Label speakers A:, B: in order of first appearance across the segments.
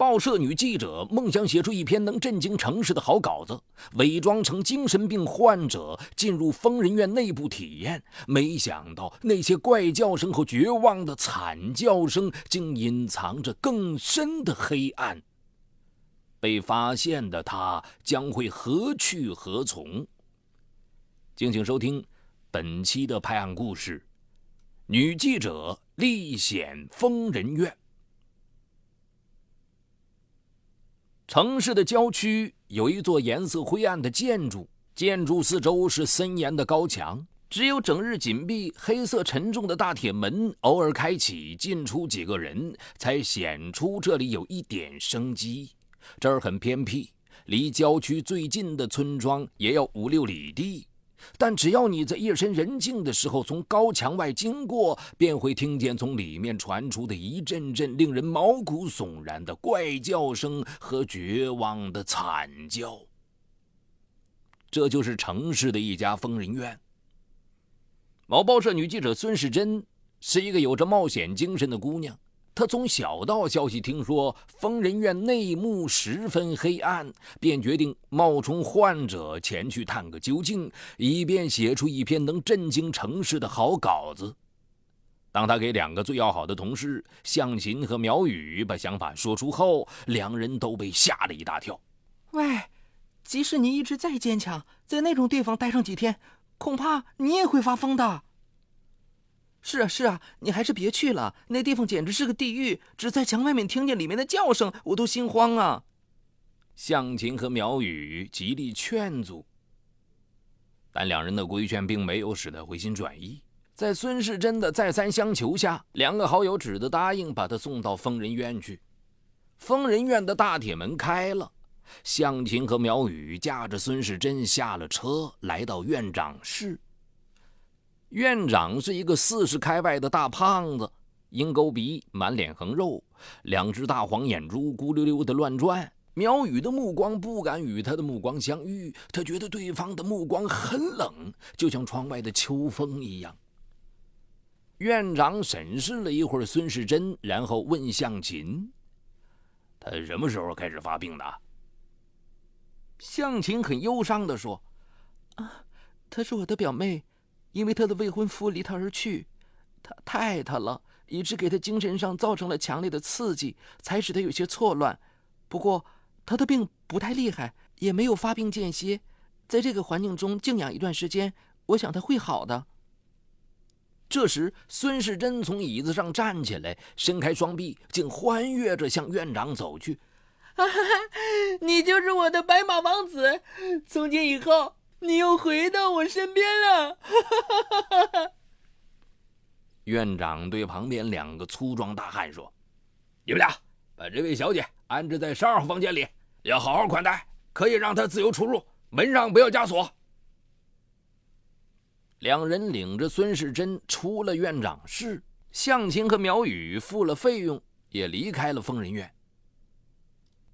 A: 报社女记者梦想写出一篇能震惊城市的好稿子，伪装成精神病患者进入疯人院内部体验。没想到那些怪叫声和绝望的惨叫声，竟隐藏着更深的黑暗。被发现的他将会何去何从？敬请收听本期的拍案故事：女记者历险疯人院。城市的郊区有一座颜色灰暗的建筑，建筑四周是森严的高墙，只有整日紧闭、黑色沉重的大铁门偶尔开启，进出几个人，才显出这里有一点生机。这儿很偏僻，离郊区最近的村庄也要五六里地。但只要你在夜深人静的时候从高墙外经过，便会听见从里面传出的一阵阵令人毛骨悚然的怪叫声和绝望的惨叫。这就是城市的一家疯人院。某报社女记者孙世珍是一个有着冒险精神的姑娘。他从小道消息听说疯人院内幕十分黑暗，便决定冒充患者前去探个究竟，以便写出一篇能震惊城市的好稿子。当他给两个最要好的同事向琴和苗雨把想法说出后，两人都被吓了一大跳。
B: 喂，即使你意志再坚强，在那种地方待上几天，恐怕你也会发疯的。是啊，是啊，你还是别去了。那地方简直是个地狱，只在墙外面听见里面的叫声，我都心慌啊。
A: 向琴和苗雨极力劝阻，但两人的规劝并没有使他回心转意。在孙世珍的再三相求下，两个好友只得答应把他送到疯人院去。疯人院的大铁门开了，向琴和苗雨驾着孙世珍下了车，来到院长室。院长是一个四十开外的大胖子，鹰钩鼻，满脸横肉，两只大黄眼珠咕溜溜的乱转。苗雨的目光不敢与他的目光相遇，他觉得对方的目光很冷，就像窗外的秋风一样。院长审视了一会儿孙世珍，然后问向琴：“他什么时候开始发病的？”
B: 向琴很忧伤地说：“啊，她是我的表妹。”因为他的未婚夫离他而去，他太爱他了，以致给他精神上造成了强烈的刺激，才使他有些错乱。不过他的病不太厉害，也没有发病间歇，在这个环境中静养一段时间，我想他会好的。
A: 这时，孙世珍从椅子上站起来，伸开双臂，竟欢悦着向院长走去。
B: 你就是我的白马王子，从今以后。你又回到我身边了，
A: 院长对旁边两个粗壮大汉说：“你们俩把这位小姐安置在十二号房间里，要好好款待，可以让她自由出入，门上不要加锁。”两人领着孙世珍出了院长室，向晴和苗雨付了费用，也离开了疯人院。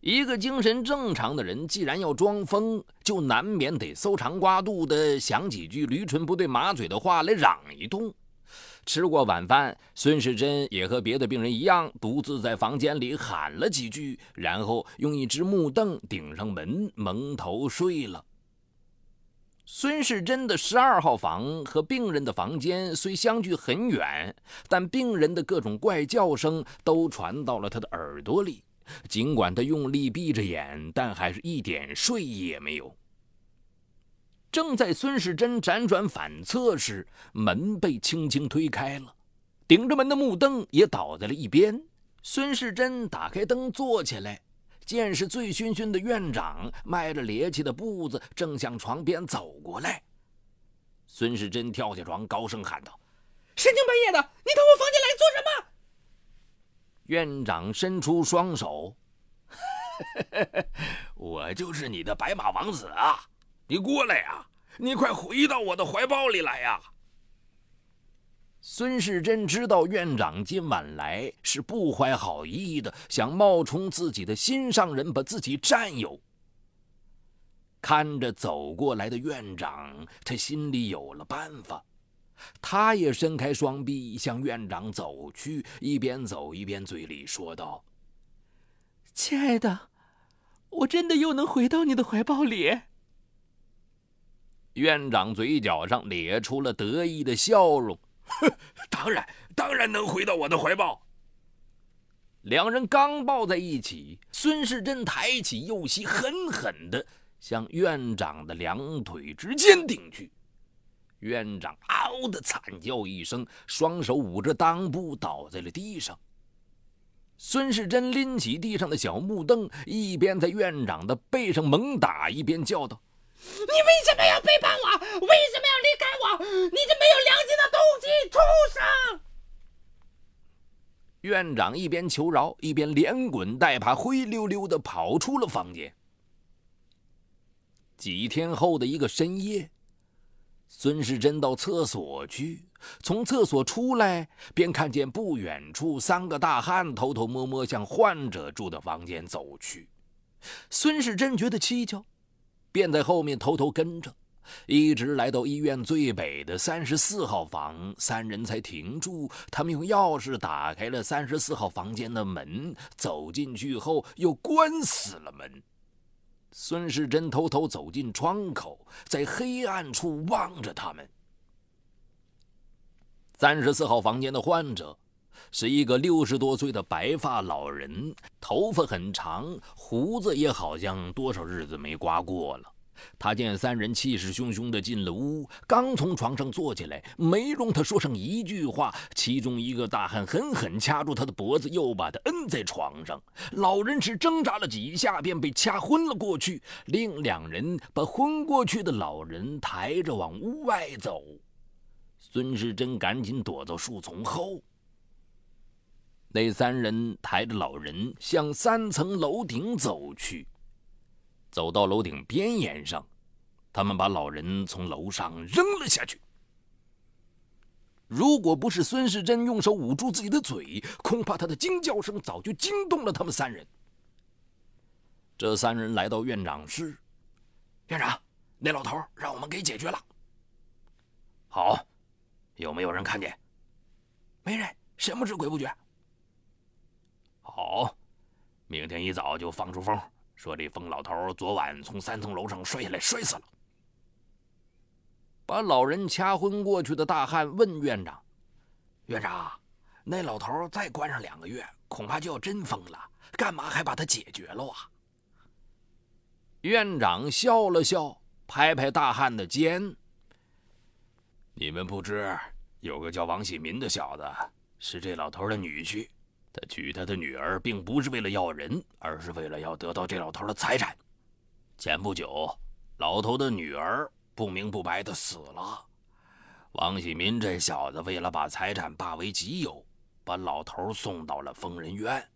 A: 一个精神正常的人，既然要装疯，就难免得搜肠刮肚的想几句驴唇不对马嘴的话来嚷一通。吃过晚饭，孙世珍也和别的病人一样，独自在房间里喊了几句，然后用一只木凳顶上门，蒙头睡了。孙世珍的十二号房和病人的房间虽相距很远，但病人的各种怪叫声都传到了他的耳朵里。尽管他用力闭着眼，但还是一点睡意也没有。正在孙世珍辗转反侧时，门被轻轻推开了，顶着门的木凳也倒在了一边。孙世珍打开灯，坐起来，见是醉醺醺的院长，迈着趔趄的步子正向床边走过来。孙世珍跳下床，高声喊道：“
B: 深更半夜的，你到我房间来做什么？”
A: 院长伸出双手，我就是你的白马王子啊！你过来呀，你快回到我的怀抱里来呀！孙世珍知道院长今晚来是不怀好意的，想冒充自己的心上人，把自己占有。看着走过来的院长，他心里有了办法。他也伸开双臂向院长走去，一边走一边嘴里说道：“
B: 亲爱的，我真的又能回到你的怀抱里。
A: 院长嘴角上咧出了得意的笑容。当然，当然能回到我的怀抱。两人刚抱在一起，孙世珍抬起右膝，狠狠地向院长的两腿之间顶去。院长嗷的惨叫一声，双手捂着裆部倒在了地上。孙世珍拎起地上的小木凳，一边在院长的背上猛打，一边叫道：“
C: 你为什么要背叛我？为什么要离开我？你这没有良心的东西，畜生！”
A: 院长一边求饶，一边连滚带爬、灰溜溜的跑出了房间。几天后的一个深夜，孙世珍到厕所去，从厕所出来，便看见不远处三个大汉偷偷摸摸向患者住的房间走去。孙世珍觉得蹊跷，便在后面偷偷跟着。一直来到医院最北的三十四号房，三人才停住。他们用钥匙打开了三十四号房间的门，走进去后又关死了门。孙世珍偷偷走进窗口，在黑暗处望着他们。三十四号房间的患者是一个六十多岁的白发老人，头发很长，胡子也好像多少日子没刮过了。他见三人气势汹汹地进了屋，刚从床上坐起来，没容他说上一句话，其中一个大汉狠狠掐住他的脖子，又把他摁在床上。老人只挣扎了几下，便被掐昏了过去。另两人把昏过去的老人抬着往屋外走。孙世珍赶紧躲到树丛后。那三人抬着老人向三层楼顶走去。走到楼顶边沿上，他们把老人从楼上扔了下去。如果不是孙世珍用手捂住自己的嘴，恐怕他的惊叫声早就惊动了他们三人。这三人来到院长室，院长，那老头让我们给解决了。好，有没有人看见？没人，神不知鬼不觉。好，明天一早就放出风。说这疯老头昨晚从三层楼上摔下来，摔死了。把老人掐昏过去的大汉问院长：“院长，那老头再关上两个月，恐怕就要真疯了，干嘛还把他解决了啊？”院长笑了笑，拍拍大汉的肩：“你们不知，有个叫王喜民的小子，是这老头的女婿。”他娶他的女儿，并不是为了要人，而是为了要得到这老头的财产。前不久，老头的女儿不明不白的死了。王喜民这小子为了把财产霸为己有，把老头送到了疯人院。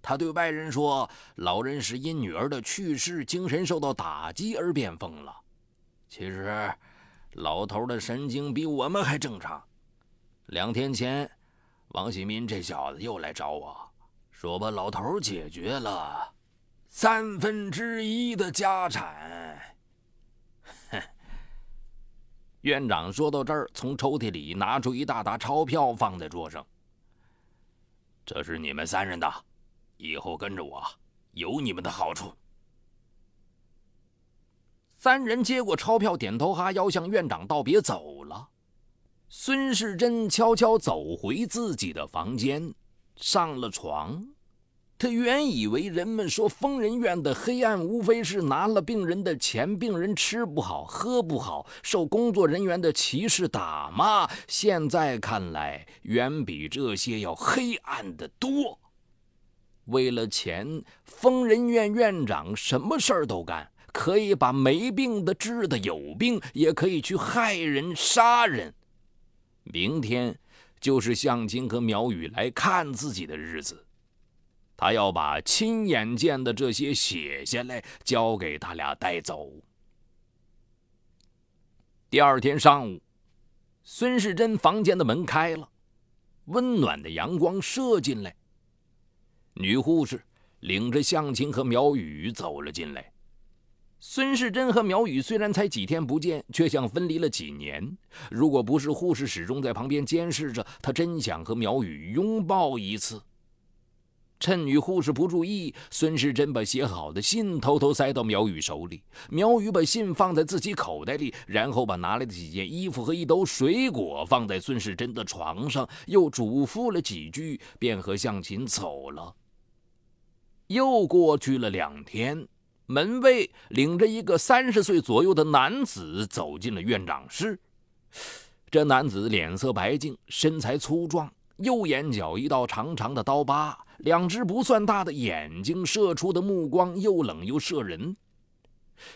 A: 他对外人说，老人是因女儿的去世，精神受到打击而变疯了。其实，老头的神经比我们还正常。两天前。王喜民这小子又来找我，说把老头解决了，三分之一的家产。院长说到这儿，从抽屉里拿出一大沓钞票，放在桌上。这是你们三人的，以后跟着我，有你们的好处。三人接过钞票，点头哈腰，向院长道别，走。孙世珍悄悄走回自己的房间，上了床。他原以为人们说疯人院的黑暗无非是拿了病人的钱，病人吃不好喝不好，受工作人员的歧视打骂。现在看来，远比这些要黑暗的多。为了钱，疯人院院长什么事儿都干，可以把没病的治的有病，也可以去害人杀人。明天就是向京和苗雨来看自己的日子，他要把亲眼见的这些写下来，交给他俩带走。第二天上午，孙世珍房间的门开了，温暖的阳光射进来。女护士领着向晴和苗雨走了进来。孙世珍和苗雨虽然才几天不见，却像分离了几年。如果不是护士始终在旁边监视着，他真想和苗雨拥抱一次。趁女护士不注意，孙世珍把写好的信偷偷塞到苗雨手里。苗雨把信放在自己口袋里，然后把拿来的几件衣服和一兜水果放在孙世珍的床上，又嘱咐了几句，便和向琴走了。又过去了两天，门卫领着一个三十岁左右的男子走进了院长室。这男子脸色白净，身材粗壮，右眼角一道长长的刀疤。两只不算大的眼睛射出的目光又冷又慑人。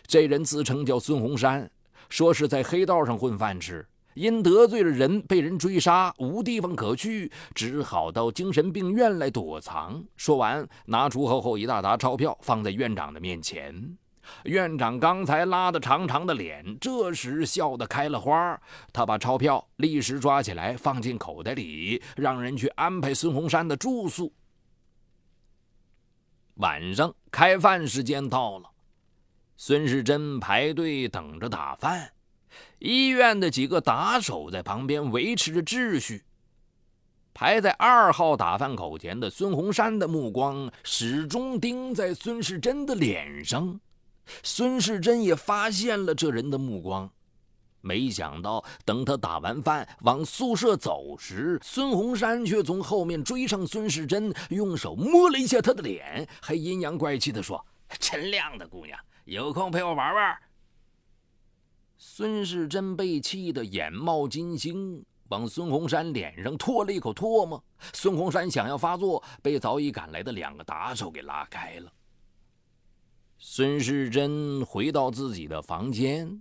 A: 这人自称叫孙洪山，说是在黑道上混饭吃，因得罪了人，被人追杀，无地方可去，只好到精神病院来躲藏。说完，拿出厚厚一大沓钞票放在院长的面前。院长刚才拉的长长的脸，这时笑得开了花。他把钞票立时抓起来，放进口袋里，让人去安排孙洪山的住宿。晚上开饭时间到了，孙世珍排队等着打饭。医院的几个打手在旁边维持着秩序。排在二号打饭口前的孙洪山的目光始终盯在孙世珍的脸上，孙世珍也发现了这人的目光。没想到，等他打完饭往宿舍走时，孙洪山却从后面追上孙世珍，用手摸了一下他的脸，还阴阳怪气地说：“真靓的姑娘，有空陪我玩玩。”孙世珍被气得眼冒金星，往孙洪山脸上唾了一口唾沫。孙洪山想要发作，被早已赶来的两个打手给拉开了。孙世珍回到自己的房间。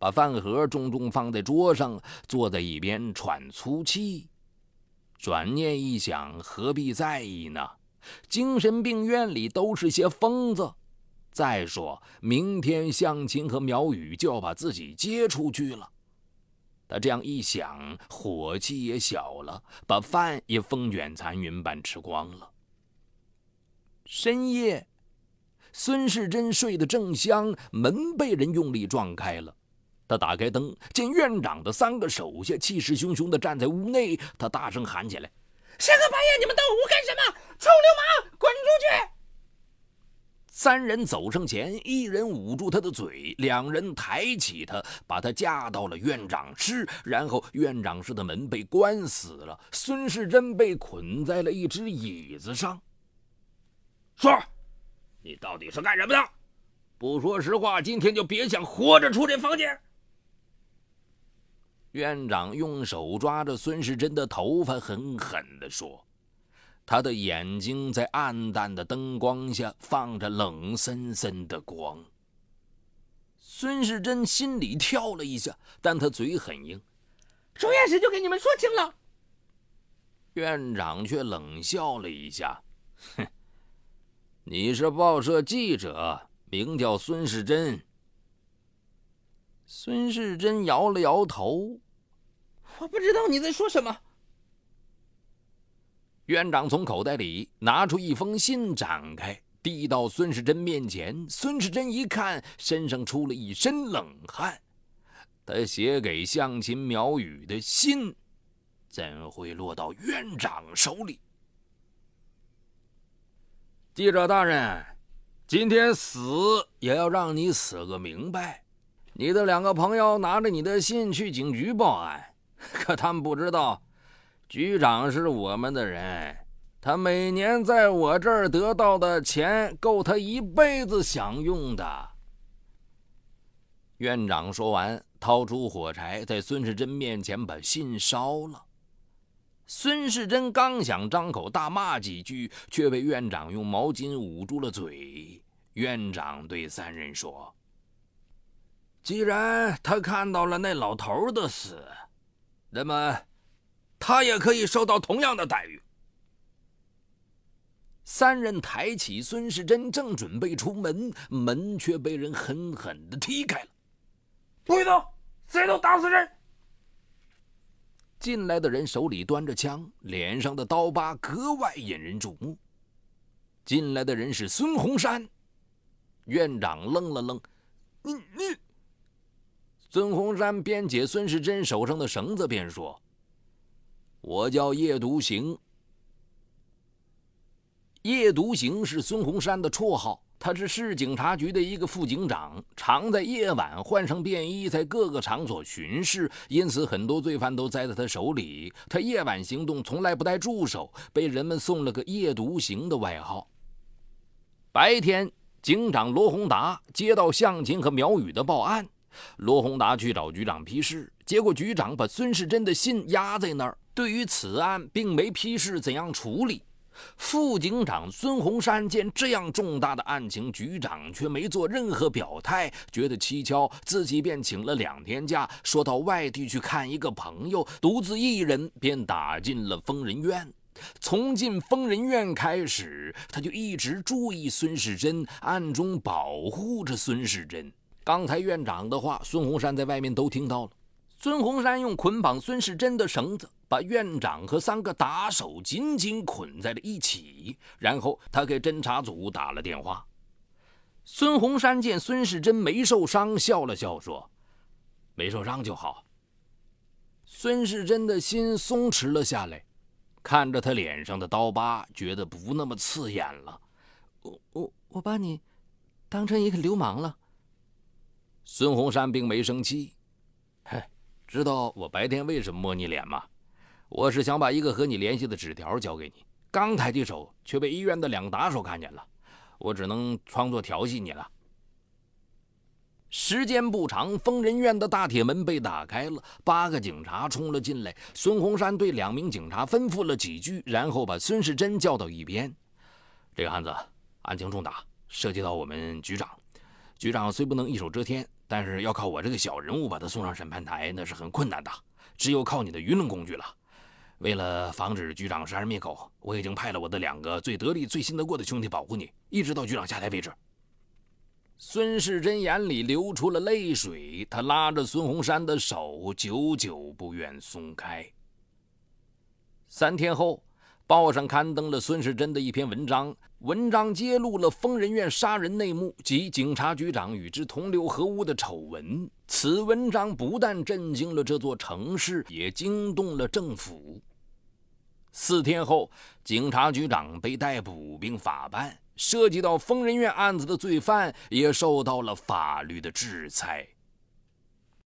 A: 把饭盒重重放在桌上，坐在一边喘粗气。转念一想，何必在意呢？精神病院里都是些疯子。再说明天向晴和苗雨就要把自己接出去了。他这样一想，火气也小了，把饭也风卷残云般吃光了。深夜，孙世珍睡得正香，门被人用力撞开了。他打开灯，见院长的三个手下气势汹汹地站在屋内。他大声喊起来：“
C: 深更半夜，你们到屋干什么？臭流氓，滚出去！”
A: 三人走上前，一人捂住他的嘴，两人抬起他，把他架到了院长室。然后，院长室的门被关死了。孙世珍被捆在了一只椅子上。
D: 说：“你到底是干什么的？不说实话，今天就别想活着出这房间。”
A: 院长用手抓着孙世珍的头发，狠狠地说：“他的眼睛在暗淡的灯光下放着冷森森的光。”孙世珍心里跳了一下，但他嘴很硬：“
C: 出院时就给你们说清了。”
A: 院长却冷笑了一下：“哼，你是报社记者，名叫孙世珍。”孙世珍摇了摇头：“
C: 我不知道你在说什么。”
A: 院长从口袋里拿出一封信，展开，递到孙世珍面前。孙世珍一看，身上出了一身冷汗。他写给向秦苗雨的信，怎会落到院长手里？记者大人，今天死也要让你死个明白。你的两个朋友拿着你的信去警局报案，可他们不知道，局长是我们的人，他每年在我这儿得到的钱够他一辈子享用的。院长说完，掏出火柴，在孙世珍面前把信烧了。孙世珍刚想张口大骂几句，却被院长用毛巾捂住了嘴。院长对三人说。既然他看到了那老头的死，那么他也可以受到同样的待遇。三人抬起孙世珍，正准备出门，门却被人狠狠的踢开了。
D: 不许动！谁都打死人！
A: 进来的人手里端着枪，脸上的刀疤格外引人注目。进来的人是孙洪山。院长愣了愣：“你你。”孙洪山边解孙世珍手上的绳子边说：“我叫叶独行。”夜独行是孙洪山的绰号，他是市警察局的一个副警长，常在夜晚换上便衣，在各个场所巡视，因此很多罪犯都栽在他手里。他夜晚行动从来不带助手，被人们送了个“夜独行”的外号。白天，警长罗宏达接到向琴和苗宇的报案，罗宏达去找局长批示，结果局长把孙世珍的信压在那儿，对于此案并没批示怎样处理。副警长孙洪山见这样重大的案情，局长却没做任何表态，觉得蹊跷，自己便请了两天假，说到外地去看一个朋友，独自一人便打进了疯人院。从进疯人院开始，他就一直注意孙世珍，暗中保护着孙世珍。刚才院长的话，孙洪山在外面都听到了。孙洪山用捆绑孙世珍的绳子。把院长和三个打手紧紧捆在了一起，然后他给侦查组打了电话。孙洪山见孙世珍没受伤，笑了笑说：“没受伤就好。”孙世珍的心松弛了下来，看着他脸上的刀疤，觉得不那么刺眼了。
B: 我我我把你当成一个流氓了。
A: 孙洪山并没生气，嘿，知道我白天为什么摸你脸吗？我是想把一个和你联系的纸条交给你，刚抬起手，却被医院的两个打手看见了，我只能装作调戏你了。时间不长，疯人院的大铁门被打开了，八个警察冲了进来。孙洪山对两名警察吩咐了几句，然后把孙世珍叫到一边。这个案子案情重大，涉及到我们局长。局长虽不能一手遮天，但是要靠我这个小人物把他送上审判台，那是很困难的，只有靠你的舆论工具了。为了防止局长杀人灭口，我已经派了我的两个最得力、最信得过的兄弟保护你，一直到局长下台为止。孙世珍眼里流出了泪水，他拉着孙洪山的手，久久不愿松开。三天后，报上刊登了孙世珍的一篇文章，文章揭露了疯人院杀人内幕及警察局长与之同流合污的丑闻。此文章不但震惊了这座城市，也惊动了政府。四天后，警察局长被逮捕并法办，涉及到疯人院案子的罪犯也受到了法律的制裁。